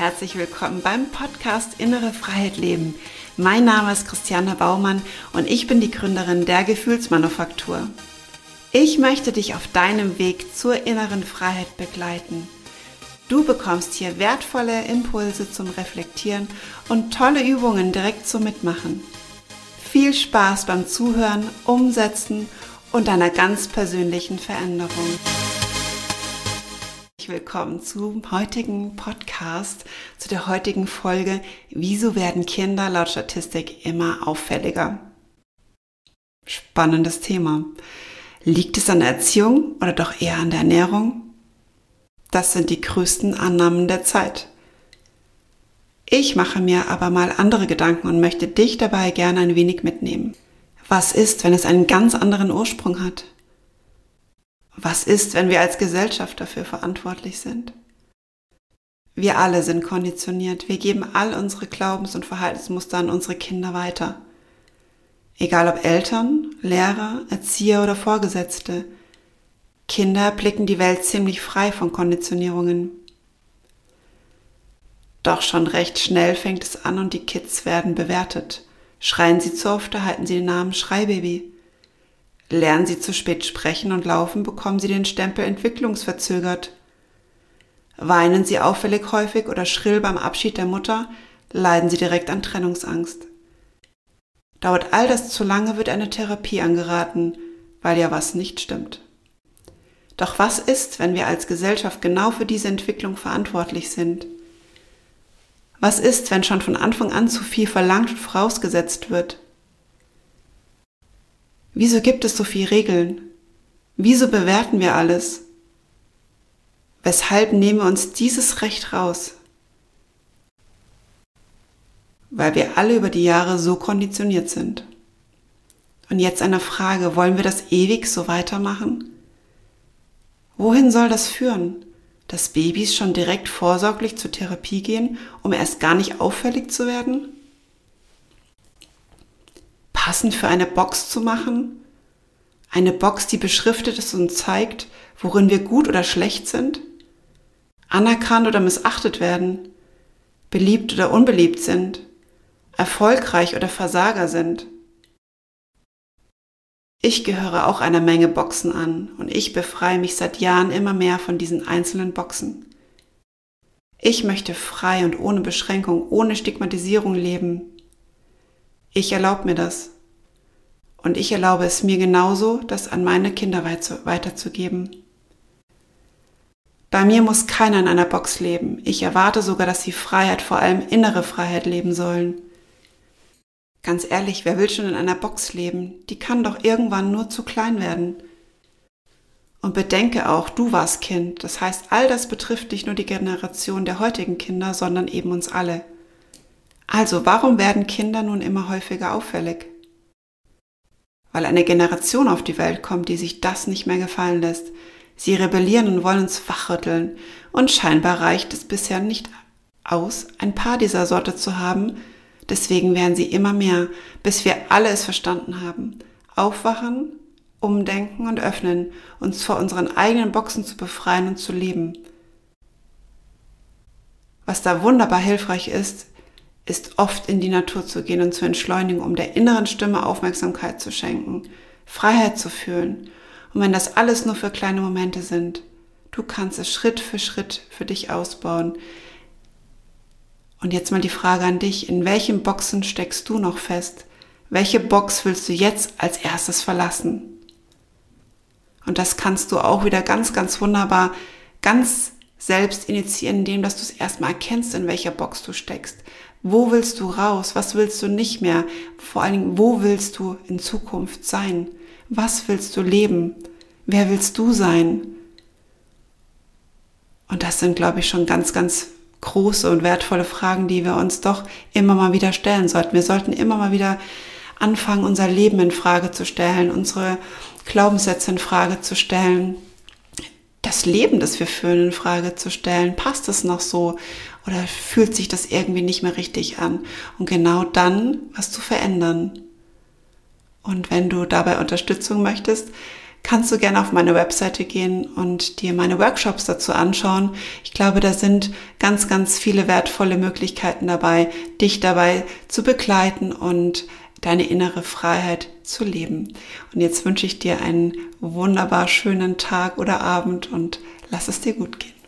herzlich willkommen beim Podcast Innere Freiheit Leben. Mein Name ist Christiane Baumann und ich bin die Gründerin der Gefühlsmanufaktur. Ich möchte dich auf deinem Weg zur inneren Freiheit begleiten. Du bekommst hier wertvolle Impulse zum Reflektieren und tolle Übungen direkt zum Mitmachen. Viel Spaß beim Zuhören, Umsetzen und deiner ganz persönlichen Veränderung willkommen zum heutigen Podcast, zu der heutigen Folge Wieso werden Kinder laut Statistik immer auffälliger? Spannendes Thema. Liegt es an der Erziehung oder doch eher an der Ernährung? Das sind die größten Annahmen der Zeit. Ich mache mir aber mal andere Gedanken und möchte dich dabei gerne ein wenig mitnehmen. Was ist, wenn es einen ganz anderen Ursprung hat? Was ist, wenn wir als Gesellschaft dafür verantwortlich sind? Wir alle sind konditioniert. Wir geben all unsere Glaubens- und Verhaltensmuster an unsere Kinder weiter. Egal ob Eltern, Lehrer, Erzieher oder Vorgesetzte. Kinder blicken die Welt ziemlich frei von Konditionierungen. Doch schon recht schnell fängt es an und die Kids werden bewertet. Schreien sie zu oft, erhalten sie den Namen Schreibaby. Lernen Sie zu spät sprechen und laufen, bekommen Sie den Stempel entwicklungsverzögert. Weinen Sie auffällig häufig oder schrill beim Abschied der Mutter, leiden Sie direkt an Trennungsangst. Dauert all das zu lange, wird eine Therapie angeraten, weil ja was nicht stimmt. Doch was ist, wenn wir als Gesellschaft genau für diese Entwicklung verantwortlich sind? Was ist, wenn schon von Anfang an zu viel verlangt und vorausgesetzt wird? Wieso gibt es so viele Regeln? Wieso bewerten wir alles? Weshalb nehmen wir uns dieses Recht raus? Weil wir alle über die Jahre so konditioniert sind. Und jetzt eine Frage, wollen wir das ewig so weitermachen? Wohin soll das führen? Dass Babys schon direkt vorsorglich zur Therapie gehen, um erst gar nicht auffällig zu werden? Passend für eine Box zu machen? Eine Box, die beschriftet ist und zeigt, worin wir gut oder schlecht sind? Anerkannt oder missachtet werden? Beliebt oder unbeliebt sind? Erfolgreich oder Versager sind? Ich gehöre auch einer Menge Boxen an und ich befreie mich seit Jahren immer mehr von diesen einzelnen Boxen. Ich möchte frei und ohne Beschränkung, ohne Stigmatisierung leben. Ich erlaube mir das. Und ich erlaube es mir genauso, das an meine Kinder weiterzugeben. Bei mir muss keiner in einer Box leben. Ich erwarte sogar, dass sie Freiheit, vor allem innere Freiheit leben sollen. Ganz ehrlich, wer will schon in einer Box leben? Die kann doch irgendwann nur zu klein werden. Und bedenke auch, du warst Kind. Das heißt, all das betrifft nicht nur die Generation der heutigen Kinder, sondern eben uns alle. Also, warum werden Kinder nun immer häufiger auffällig? Weil eine Generation auf die Welt kommt, die sich das nicht mehr gefallen lässt. Sie rebellieren und wollen uns wachrütteln. Und scheinbar reicht es bisher nicht aus, ein paar dieser Sorte zu haben. Deswegen werden sie immer mehr, bis wir alle es verstanden haben. Aufwachen, umdenken und öffnen, uns vor unseren eigenen Boxen zu befreien und zu leben. Was da wunderbar hilfreich ist, ist oft in die Natur zu gehen und zu entschleunigen, um der inneren Stimme Aufmerksamkeit zu schenken, Freiheit zu fühlen. Und wenn das alles nur für kleine Momente sind, du kannst es Schritt für Schritt für dich ausbauen. Und jetzt mal die Frage an dich, in welchen Boxen steckst du noch fest? Welche Box willst du jetzt als erstes verlassen? Und das kannst du auch wieder ganz, ganz wunderbar, ganz selbst initiieren, indem dass du es erstmal erkennst, in welcher Box du steckst. Wo willst du raus? Was willst du nicht mehr? Vor allen Dingen, wo willst du in Zukunft sein? Was willst du leben? Wer willst du sein? Und das sind, glaube ich, schon ganz, ganz große und wertvolle Fragen, die wir uns doch immer mal wieder stellen sollten. Wir sollten immer mal wieder anfangen, unser Leben in Frage zu stellen, unsere Glaubenssätze in Frage zu stellen, das Leben, das wir führen, in Frage zu stellen. Passt es noch so? Oder fühlt sich das irgendwie nicht mehr richtig an? Und genau dann was zu verändern. Und wenn du dabei Unterstützung möchtest, kannst du gerne auf meine Webseite gehen und dir meine Workshops dazu anschauen. Ich glaube, da sind ganz, ganz viele wertvolle Möglichkeiten dabei, dich dabei zu begleiten und deine innere Freiheit zu leben. Und jetzt wünsche ich dir einen wunderbar schönen Tag oder Abend und lass es dir gut gehen.